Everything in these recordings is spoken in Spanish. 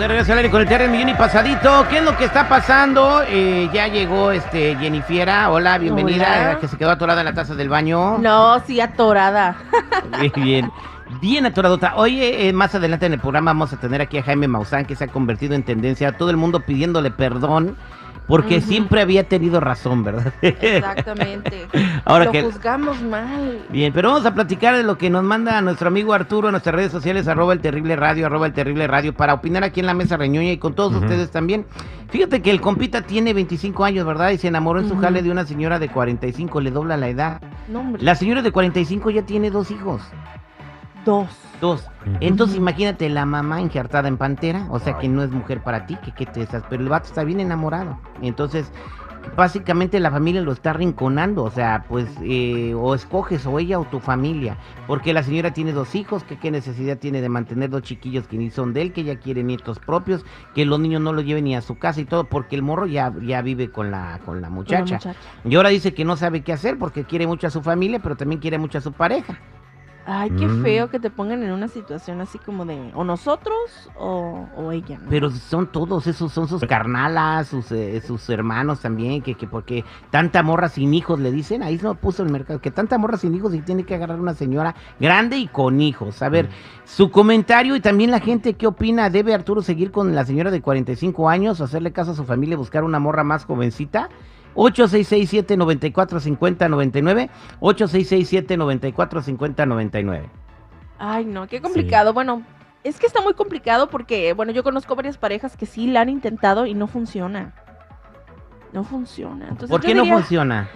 De regreso al aire con el Terry Millón y pasadito. ¿Qué es lo que está pasando? Eh, ya llegó este Jennifiera. Hola, bienvenida. Hola. Que se quedó atorada en la taza del baño. No, sí, atorada. Bien, bien. Bien atoradota. Oye, eh, más adelante en el programa vamos a tener aquí a Jaime Maussan, que se ha convertido en tendencia. Todo el mundo pidiéndole perdón, porque siempre había tenido razón, ¿verdad? Exactamente. Ahora Lo que- juzgamos mal. Bien, pero vamos a platicar de lo que nos manda nuestro amigo Arturo en nuestras redes sociales, arroba el terrible radio, arroba el terrible radio, para opinar aquí en la mesa reñoña y con todos ustedes también. Fíjate que el compita tiene 25 años, ¿verdad? Y se enamoró en su jale de una señora de 45, le dobla la edad. No, hombre. La señora de 45 ya tiene dos hijos. Dos. Dos. Entonces imagínate la mamá injertada en pantera, o sea que no es mujer para ti, que, que te estás, pero el vato está bien enamorado. Entonces, básicamente la familia lo está rinconando, o sea, pues eh, o escoges o ella o tu familia, porque la señora tiene dos hijos, que qué necesidad tiene de mantener dos chiquillos que ni son de él, que ella quiere nietos propios, que los niños no los lleven ni a su casa y todo, porque el morro ya, ya vive con la, con la muchacha. muchacha. Y ahora dice que no sabe qué hacer porque quiere mucho a su familia, pero también quiere mucho a su pareja. Ay, qué Mm. feo que te pongan en una situación así como de o nosotros o, o ella. ¿no? Pero son todos esos, son sus carnalas, sus, eh, sus hermanos también, que, que porque tanta morra sin hijos le dicen, ahí no puso el mercado, que tanta morra sin hijos y tiene que agarrar una señora grande y con hijos. A ver, su comentario y también la gente, ¿qué opina? ¿Debe Arturo seguir con la señora de 45 años, hacerle caso a su familia y buscar una morra más jovencita? 8667-945099, 8667-945099. Ay, no, qué complicado. Bueno, es que está muy complicado porque, bueno, yo conozco varias parejas que sí la han intentado y no funciona. No funciona. Entonces, ¿Por qué no funciona?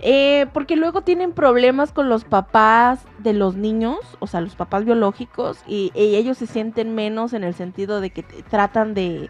Eh, porque luego tienen problemas con los papás de los niños, o sea, los papás biológicos, y, y ellos se sienten menos en el sentido de que tratan de,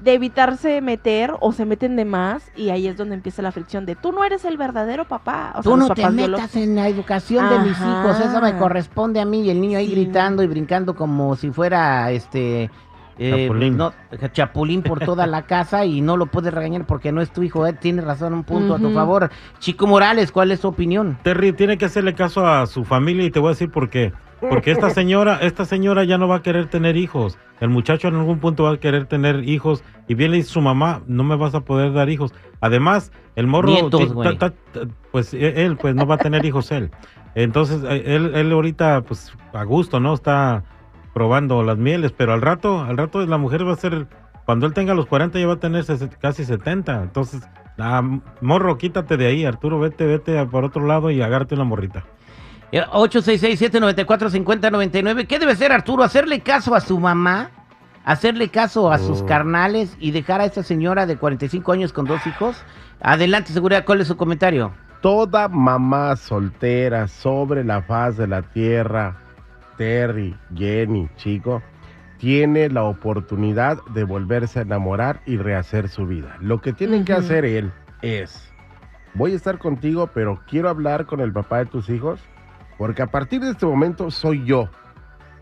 de evitarse meter o se meten de más, y ahí es donde empieza la fricción de tú no eres el verdadero papá. O sea, Tú no te metas en la educación de mis hijos, eso me corresponde a mí. Y el niño ahí Sí. gritando y brincando como si fuera este. eh, Chapulín. no, chapulín por toda la casa y no lo puedes regañar porque no es tu hijo. Eh, tienes razón, un punto a tu favor. Chico Morales, ¿cuál es tu opinión? Terry tiene que hacerle caso a su familia y te voy a decir por qué. Porque esta señora, esta señora ya no va a querer tener hijos. El muchacho en algún punto va a querer tener hijos y bien le dice su mamá, no me vas a poder dar hijos. Además, el morro, Nietos, ti- güey. ta- ta- pues e- él, pues no va a tener hijos él. Entonces, eh, él, él ahorita, pues a gusto, ¿no? Está probando las mieles, pero al rato, al rato la mujer va a ser, cuando él tenga los 40 ya va a tener casi 70. Entonces, morro, quítate de ahí, Arturo, vete, vete por otro lado y agárrate una morrita. Eh, 866-794-5099. ¿Qué debe hacer Arturo? ¿Hacerle caso a su mamá? ¿Hacerle caso a sus Oh. carnales y dejar a esta señora de 45 años con dos hijos? Adelante, seguridad, ¿cuál es su comentario? Toda mamá soltera sobre la faz de la tierra, Terry, Jenny, chico, tiene la oportunidad de volverse a enamorar y rehacer su vida. Lo que tiene que hacer él es, voy a estar contigo, pero quiero hablar con el papá de tus hijos, porque a partir de este momento soy yo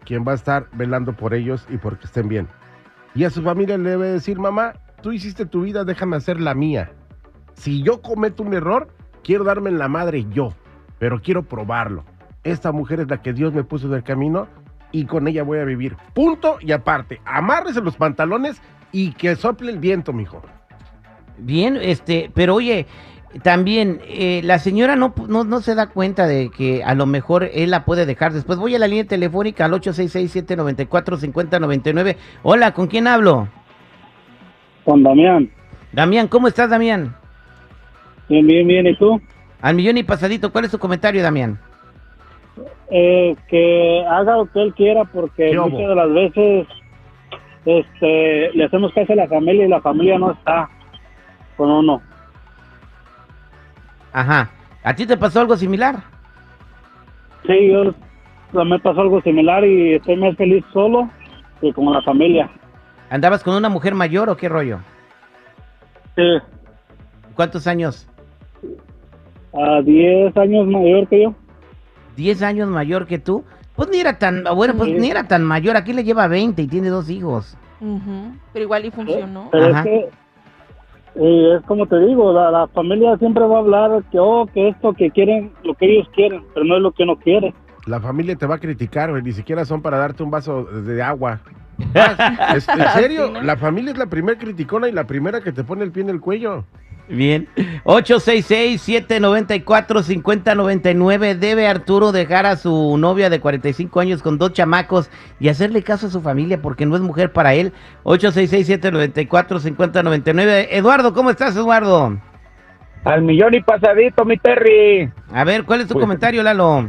quien va a estar velando por ellos y porque estén bien. Y a su familia le debe decir, mamá, tú hiciste tu vida, déjame hacer la mía. Si yo cometo un error, quiero darme en la madre yo, pero quiero probarlo. Esta mujer es la que Dios me puso en el camino y con ella voy a vivir. Punto y aparte, amárrese los pantalones y que sople el viento, mijo. Bien, este, pero oye, también eh, la señora no, no, no se da cuenta de que a lo mejor él la puede dejar después. Voy a la línea telefónica al 866-794-5099. Hola, ¿con quién hablo? Con Damián. Damián, ¿cómo estás, Damián? Bien, bien, bien. ¿Y tú? Al millón y pasadito, ¿cuál es tu comentario, Damián? Eh, que haga lo que él quiera porque muchas de las veces este, le hacemos caso a la familia y la familia no está con uno. Ajá. ¿A ti te pasó algo similar? Sí, yo me pasó algo similar y estoy más feliz solo que con la familia. ¿Andabas con una mujer mayor o qué rollo? Sí, ¿Cuántos años? a 10 años mayor que yo. ¿10 años mayor que tú? Pues ni era tan, bueno, pues Sí. ni era tan mayor. Aquí le lleva 20 y tiene dos hijos. Ujú, Pero igual y funcionó. Pero Ajá. es que eh, es como te digo, la, la familia siempre va a hablar que, oh, que esto, que quieren, lo que ellos quieren, pero no es lo que uno quiere. La familia te va a criticar, güey, ni siquiera son para darte un vaso de agua. ¿es- ¿En serio? ¿no? La familia es la primera criticona y la primera que te pone el pie en el cuello. Bien. 866-794-5099. ¿Debe Arturo dejar a su novia de 45 años con dos chamacos y hacerle caso a su familia porque no es mujer para él? 866-794-5099. Eduardo, ¿cómo estás, Eduardo? Al millón y pasadito, mi Terry. A ver, ¿cuál es tu Pues- comentario, Lalo?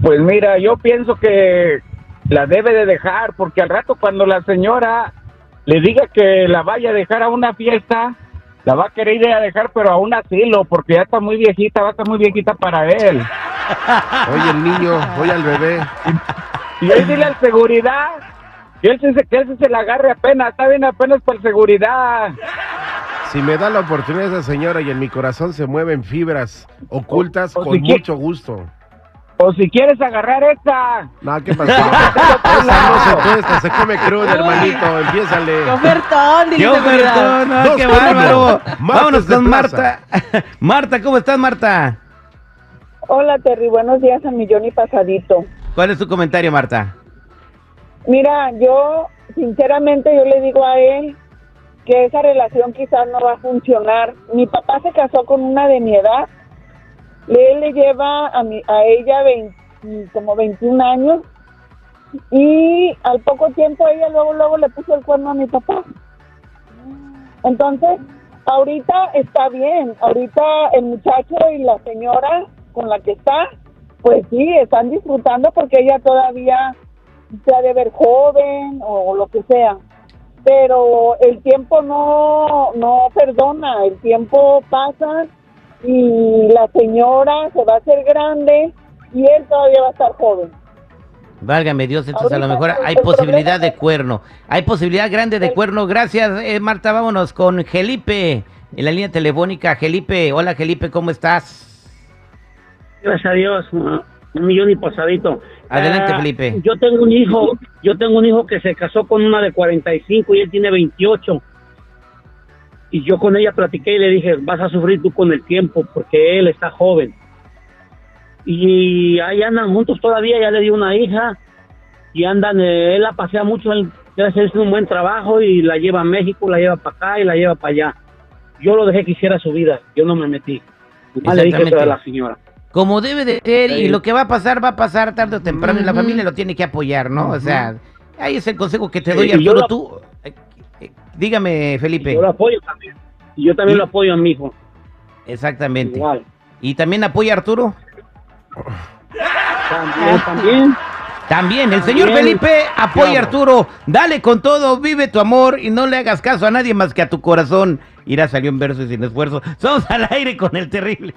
Pues mira, yo pienso que la debe de dejar, porque al rato cuando la señora le diga que la vaya a dejar a una fiesta, la va a querer ir a dejar, pero a un asilo, porque ya está muy viejita, va a estar muy viejita para él. Oye, el niño, oye al bebé. Y ahí dile al seguridad, que él, se, que él se la agarre apenas, está bien apenas para el seguridad. Si me da la oportunidad esa señora y en mi corazón se mueven fibras ocultas, O- o con si mucho gusto. O si quieres agarrar esta, No, ¿qué pasó? Esa no se tuesta, se come cruda, hermanito. Empiézale. ¡Qué ofertón! dile ¡Qué ofertón! ¡Ay, Dos qué bárbaro! Vámonos con. Marta. Marta, ¿cómo estás, Marta? Hola Terry, buenos días a Millón y Pasadito. ¿Cuál es tu comentario, Marta? Mira, yo sinceramente yo le digo a él que esa relación quizás no va a funcionar. Mi papá se casó con una de mi edad. Él le lleva a, mi, a ella 20 como 21 años y al poco tiempo ella luego luego le puso el cuerno a mi papá. Entonces, ahorita está bien, ahorita el muchacho y la señora con la que está, pues sí, están disfrutando porque ella todavía se ha de ver joven o lo que sea. Pero el tiempo no, no perdona, el tiempo pasa y la señora se va a hacer grande y él todavía va a estar joven. Válgame Dios, entonces a lo mejor hay posibilidad problema de cuerno. Hay posibilidad grande de cuerno. Gracias, eh, Marta. Vámonos con Felipe en la línea telefónica. Felipe, hola Felipe, ¿cómo estás? Gracias a Dios, un millón y pasadito. Adelante, Ah, Felipe. Yo tengo un hijo, yo tengo un hijo que se casó con una de 45 y él tiene 28. Y yo con ella platiqué y le dije, vas a sufrir tú con el tiempo porque él está joven. Y ahí andan juntos todavía, ya le di una hija y andan, eh, él la pasea mucho, él hace un buen trabajo y la lleva a México, la lleva para acá y la lleva para allá. Yo lo dejé que hiciera su vida, yo no me metí. Le dije eso a la señora. Como debe de ser, y Sí. lo que va a pasar, va a pasar tarde o temprano, y la familia lo tiene que apoyar, ¿no? O sea, ahí es el consejo que te Sí, doy, y yo Arturo. lo- Tú, dígame, Felipe. Yo lo apoyo también. Y yo también ¿Y? lo apoyo a mi hijo. Exactamente. Igual. ¿Y también apoya a Arturo? También, también. También, el señor También. Felipe apoya a. Arturo. Dale con todo, vive tu amor y no le hagas caso a nadie más que a tu corazón. Irá salió en verso y sin esfuerzo. Somos al aire con el terrible.